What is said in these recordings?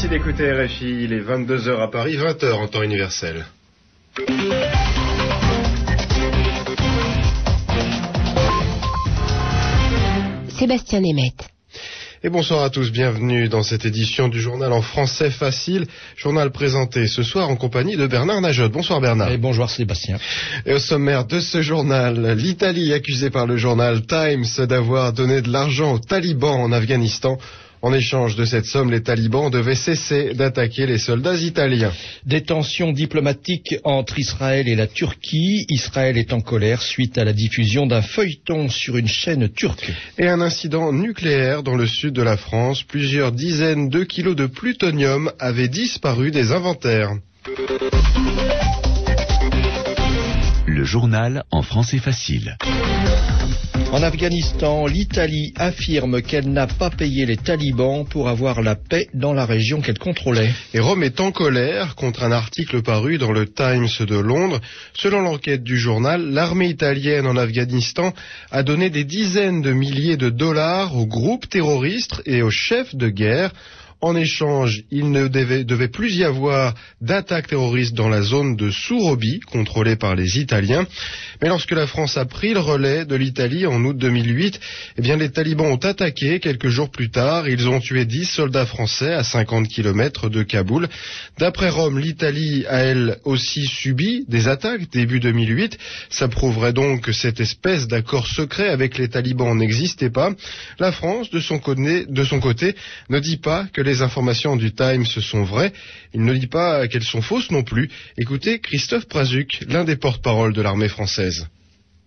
Merci d'écouter RFI. Il est 22h à Paris, 20h en temps universel. Sébastien Nemeth. Et bonsoir à tous, bienvenue dans cette édition du journal en français facile, journal présenté ce soir en compagnie de Bernard Najot. Bonsoir Bernard. Et bonjour Sébastien. Et au sommaire de ce journal, l'Italie accusée par le journal Times d'avoir donné de l'argent aux talibans en Afghanistan en échange de cette somme, les talibans devaient cesser d'attaquer les soldats italiens. Des tensions diplomatiques entre Israël et la Turquie. Israël est en colère suite à la diffusion d'un feuilleton sur une chaîne turque. Et un incident nucléaire dans le sud de la France. Plusieurs dizaines de kilos de plutonium avaient disparu des inventaires. Le journal en français facile. En Afghanistan, l'Italie affirme qu'elle n'a pas payé les talibans pour avoir la paix dans la région qu'elle contrôlait. Et Rome est en colère contre un article paru dans le Times de Londres. Selon l'enquête du journal, l'armée italienne en Afghanistan a donné des dizaines de milliers de dollars aux groupes terroristes et aux chefs de guerre en échange, il ne devait, plus y avoir d'attaques terroristes dans la zone de Sourobi, contrôlée par les Italiens. Mais lorsque la France a pris le relais de l'Italie en août 2008, eh bien, les talibans ont attaqué quelques jours plus tard. Ils ont tué 10 soldats français à 50 km de Kaboul. D'après Rome, l'Italie a elle aussi subi des attaques début 2008. Ça prouverait donc que cette espèce d'accord secret avec les talibans n'existait pas. La France, de son côté, de son côté ne dit pas que les informations du Times sont vraies. Il ne dit pas qu'elles sont fausses non plus. Écoutez Christophe Prazuc, l'un des porte-parole de l'armée française.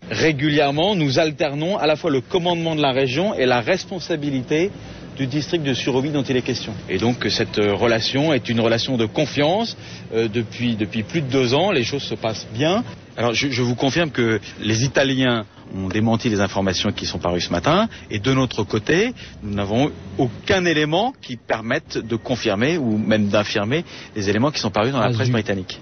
Régulièrement, nous alternons à la fois le commandement de la région et la responsabilité du district de Surovi dont il est question. Et donc cette relation est une relation de confiance. Euh, depuis plus de deux ans, les choses se passent bien. Alors je, je vous confirme que les Italiens ont démenti les informations qui sont parues ce matin. Et de notre côté, nous n'avons aucun élément qui permette de confirmer ou même d'infirmer les éléments qui sont parus dans la presse britannique.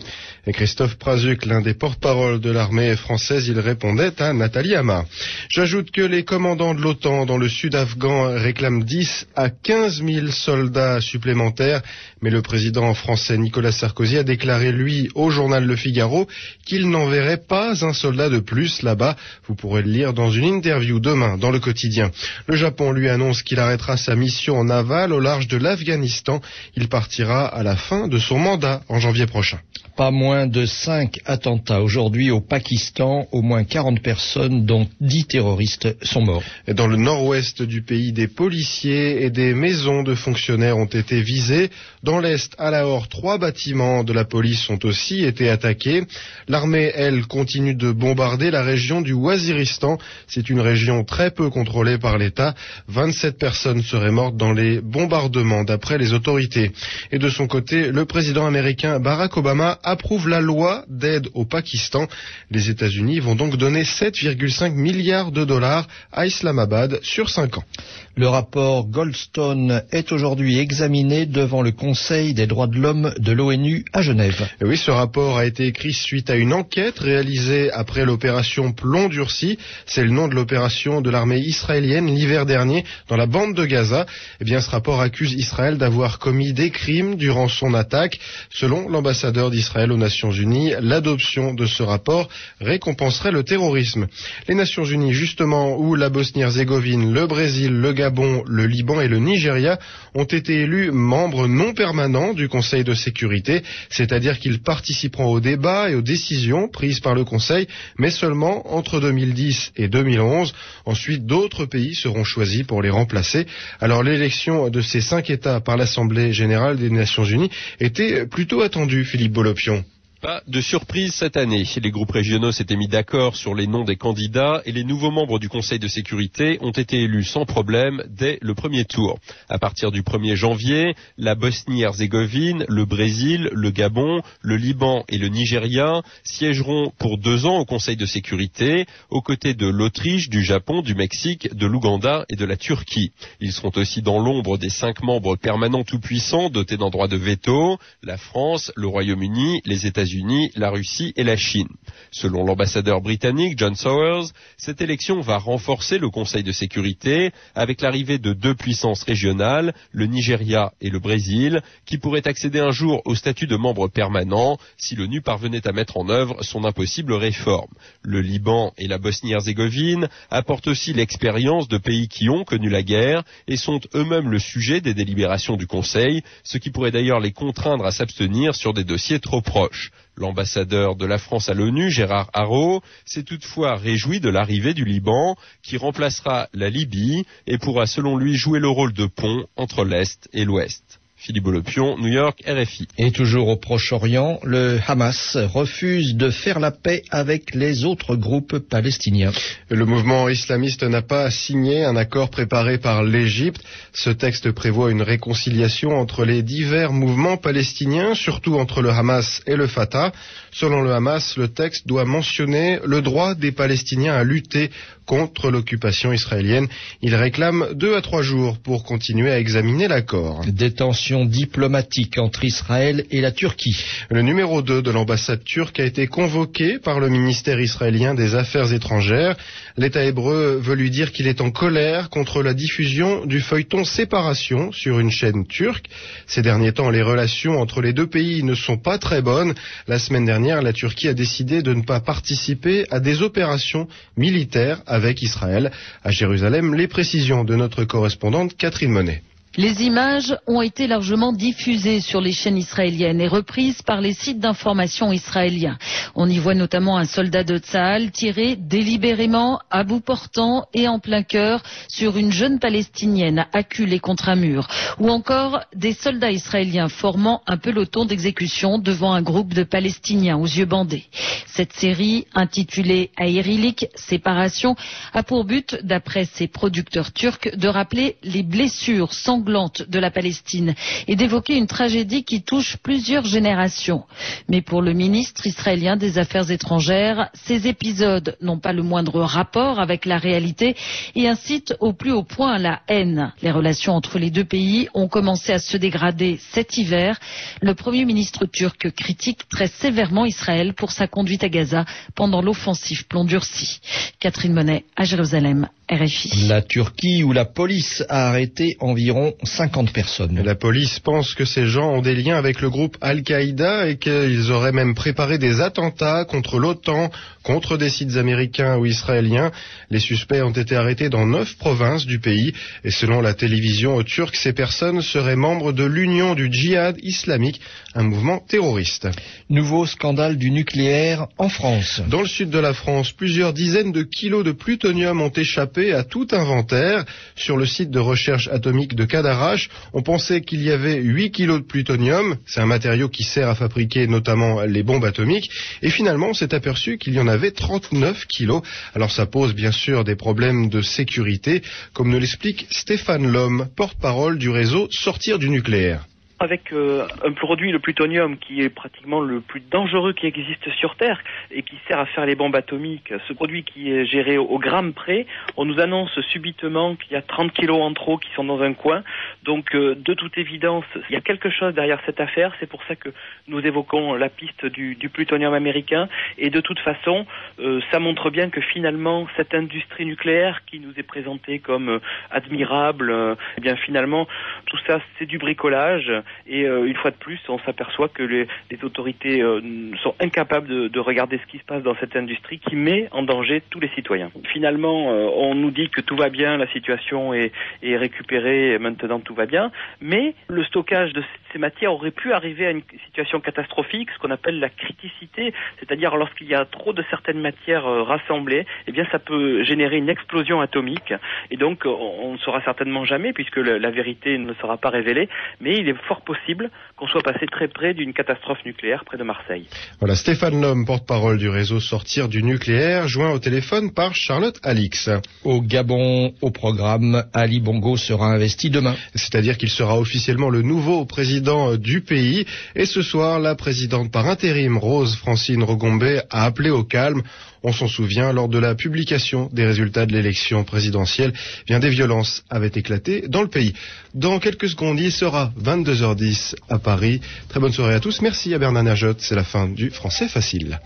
Et Christophe Prazuc, l'un des porte-parole de l'armée française, il répondait à Nathalie Hamar. J'ajoute que les commandants de l'OTAN dans le sud afghan réclament 10 à 15 000 soldats supplémentaires, mais le président français Nicolas Sarkozy a déclaré, lui, au journal Le Figaro, qu'il n'enverrait pas un soldat de plus là-bas. Vous pourrez le lire dans une interview demain dans le quotidien. Le Japon lui annonce qu'il arrêtera sa mission en aval au large de l'Afghanistan. Il partira à la fin de son mandat en janvier prochain. Pas moins de cinq attentats aujourd'hui au Pakistan. Au moins 40 personnes, dont 10 terroristes, sont morts. Dans le nord-ouest du pays, des policiers et des maisons de fonctionnaires ont été visés. Dans l'est, à Lahore, trois bâtiments de la police ont aussi été attaqués. L'armée, elle, continue de bombarder la région du Waziristan. C'est une région très peu contrôlée par l'État. 27 personnes seraient mortes dans les bombardements, d'après les autorités. Et de son côté, le président américain Barack Obama approuve la loi d'aide au Pakistan. Les États-Unis vont donc donner 7,5 milliards de dollars à Islamabad sur 5 ans. Le rapport Goldstone est aujourd'hui examiné devant le Conseil des droits de l'homme de l'ONU à Genève. Et oui, ce rapport a été écrit suite à une enquête réalisée après l'opération Plomb durci. C'est le nom de l'opération de l'armée israélienne l'hiver dernier dans la bande de Gaza. Eh bien, ce rapport accuse Israël d'avoir commis des crimes durant son attaque. Selon l'ambassadeur d'Israël aux Nations Unies, l'adoption de ce rapport récompenserait le terrorisme. Les Nations Unies, justement, où la Bosnie-Herzégovine, le Brésil, le Gabon, le Liban et le Nigeria ont été élus membres non permanents du Conseil de sécurité, c'est-à-dire qu'ils participeront aux débats et aux décisions prises par le Conseil, mais seulement entre 2010 et 2011. Ensuite, d'autres pays seront choisis pour les remplacer. Alors l'élection de ces cinq États par l'Assemblée générale des Nations Unies était plutôt attendue, Philippe Bolopion. Pas de surprise cette année. Les groupes régionaux s'étaient mis d'accord sur les noms des candidats et les nouveaux membres du Conseil de sécurité ont été élus sans problème dès le premier tour. À partir du 1er janvier, la Bosnie-Herzégovine, le Brésil, le Gabon, le Liban et le Nigeria siégeront pour deux ans au Conseil de sécurité aux côtés de l'Autriche, du Japon, du Mexique, de l'Ouganda et de la Turquie. Ils seront aussi dans l'ombre des cinq membres permanents tout puissants dotés d'un droit de veto, la France, le Royaume-Uni, les États États-Unis, la Russie et la Chine. Selon l'ambassadeur britannique John Sowers, cette élection va renforcer le Conseil de sécurité avec l'arrivée de deux puissances régionales, le Nigeria et le Brésil, qui pourraient accéder un jour au statut de membre permanent si l'ONU parvenait à mettre en œuvre son impossible réforme. Le Liban et la Bosnie-Herzégovine apportent aussi l'expérience de pays qui ont connu la guerre et sont eux-mêmes le sujet des délibérations du Conseil, ce qui pourrait d'ailleurs les contraindre à s'abstenir sur des dossiers trop proches. L'ambassadeur de la France à l'ONU, Gérard Haro, s'est toutefois réjoui de l'arrivée du Liban, qui remplacera la Libye et pourra selon lui jouer le rôle de pont entre l'Est et l'Ouest. Philippe Bolopion, New York, RFI. Et toujours au Proche-Orient, le Hamas refuse de faire la paix avec les autres groupes palestiniens. Le mouvement islamiste n'a pas signé un accord préparé par l'Égypte. Ce texte prévoit une réconciliation entre les divers mouvements palestiniens, surtout entre le Hamas et le Fatah. Selon le Hamas, le texte doit mentionner le droit des Palestiniens à lutter contre l'occupation israélienne. Il réclame deux à trois jours pour continuer à examiner l'accord. Tensions diplomatiques entre Israël et la Turquie. Le numéro 2 de l'ambassade turque a été convoqué par le ministère israélien des Affaires étrangères. L'État hébreu veut lui dire qu'il est en colère contre la diffusion du feuilleton Séparation sur une chaîne turque. Ces derniers temps, les relations entre les deux pays ne sont pas très bonnes. La semaine dernière, la Turquie a décidé de ne pas participer à des opérations militaires avec Israël. À Jérusalem, les précisions de notre correspondante Catherine Monet. Les images ont été largement diffusées sur les chaînes israéliennes et reprises par les sites d'information israéliens. On y voit notamment un soldat de Tzahal tirer délibérément, à bout portant et en plein cœur sur une jeune palestinienne acculée contre un mur. Ou encore des soldats israéliens formant un peloton d'exécution devant un groupe de Palestiniens aux yeux bandés. Cette série, intitulée Aérilik, Séparation, a pour but, d'après ses producteurs turcs, de rappeler les blessures sanglantes de la Palestine et d'évoquer une tragédie qui touche plusieurs générations. Mais pour le ministre israélien des Affaires étrangères, ces épisodes n'ont pas le moindre rapport avec la réalité et incitent au plus haut point la haine. Les relations entre les deux pays ont commencé à se dégrader cet hiver. Le Premier ministre turc critique très sévèrement Israël pour sa conduite à Gaza pendant l'offensive plomb durci. Catherine Monet à Jérusalem. RFI. La Turquie où la police a arrêté environ 50 personnes. La police pense que ces gens ont des liens avec le groupe Al-Qaïda et qu'ils auraient même préparé des attentats contre l'OTAN, contre des sites américains ou israéliens. Les suspects ont été arrêtés dans neuf provinces du pays et selon la télévision turque, ces personnes seraient membres de l'Union du djihad islamique, un mouvement terroriste. Nouveau scandale du nucléaire en France. Dans le sud de la France, plusieurs dizaines de kilos de plutonium ont échappé à tout inventaire. Sur le site de recherche atomique de Cadarache, on pensait qu'il y avait 8 kilos de plutonium. C'est un matériau qui sert à fabriquer notamment les bombes atomiques. Et finalement, on s'est aperçu qu'il y en avait 39 kilos. Alors ça pose bien sûr des problèmes de sécurité, comme nous l'explique Stéphane Lhomme, porte-parole du réseau Sortir du nucléaire avec euh, un produit, le plutonium, qui est pratiquement le plus dangereux qui existe sur Terre et qui sert à faire les bombes atomiques, ce produit qui est géré au, gramme près, on nous annonce subitement qu'il y a 30 kilos en trop qui sont dans un coin. Donc, euh, de toute évidence, il y a quelque chose derrière cette affaire. C'est pour ça que nous évoquons la piste du, du plutonium américain. Et de toute façon, euh, ça montre bien que finalement, cette industrie nucléaire qui nous est présentée comme admirable, eh bien finalement, tout ça, c'est du bricolage. Et euh, une fois de plus, on s'aperçoit que les, les autorités euh, sont incapables de, de, regarder ce qui se passe dans cette industrie qui met en danger tous les citoyens. Finalement, euh, on nous dit que tout va bien, la situation est, est récupérée, et maintenant tout va bien, mais le stockage de ces matières aurait pu arriver à une situation catastrophique, ce qu'on appelle la criticité, c'est-à-dire lorsqu'il y a trop de certaines matières rassemblées, eh bien ça peut générer une explosion atomique, et donc on ne saura certainement jamais, puisque la vérité ne sera pas révélée, mais il est fort possible qu'on soit passé très près d'une catastrophe nucléaire près de Marseille. Voilà, Stéphane Lhomme, porte-parole du réseau Sortir du nucléaire, joint au téléphone par Charlotte Alix. Au Gabon, au programme, Ali Bongo sera investi demain. C'est-à-dire qu'il sera officiellement le nouveau président du pays. Et ce soir, la présidente par intérim, Rose Francine Regombé, a appelé au calme. On s'en souvient, lors de la publication des résultats de l'élection présidentielle, bien des violences avaient éclaté dans le pays. Dans quelques secondes, il sera 22h 18h10 à Paris. Très bonne soirée à tous. Merci à Bernard Najot. C'est la fin du Français Facile.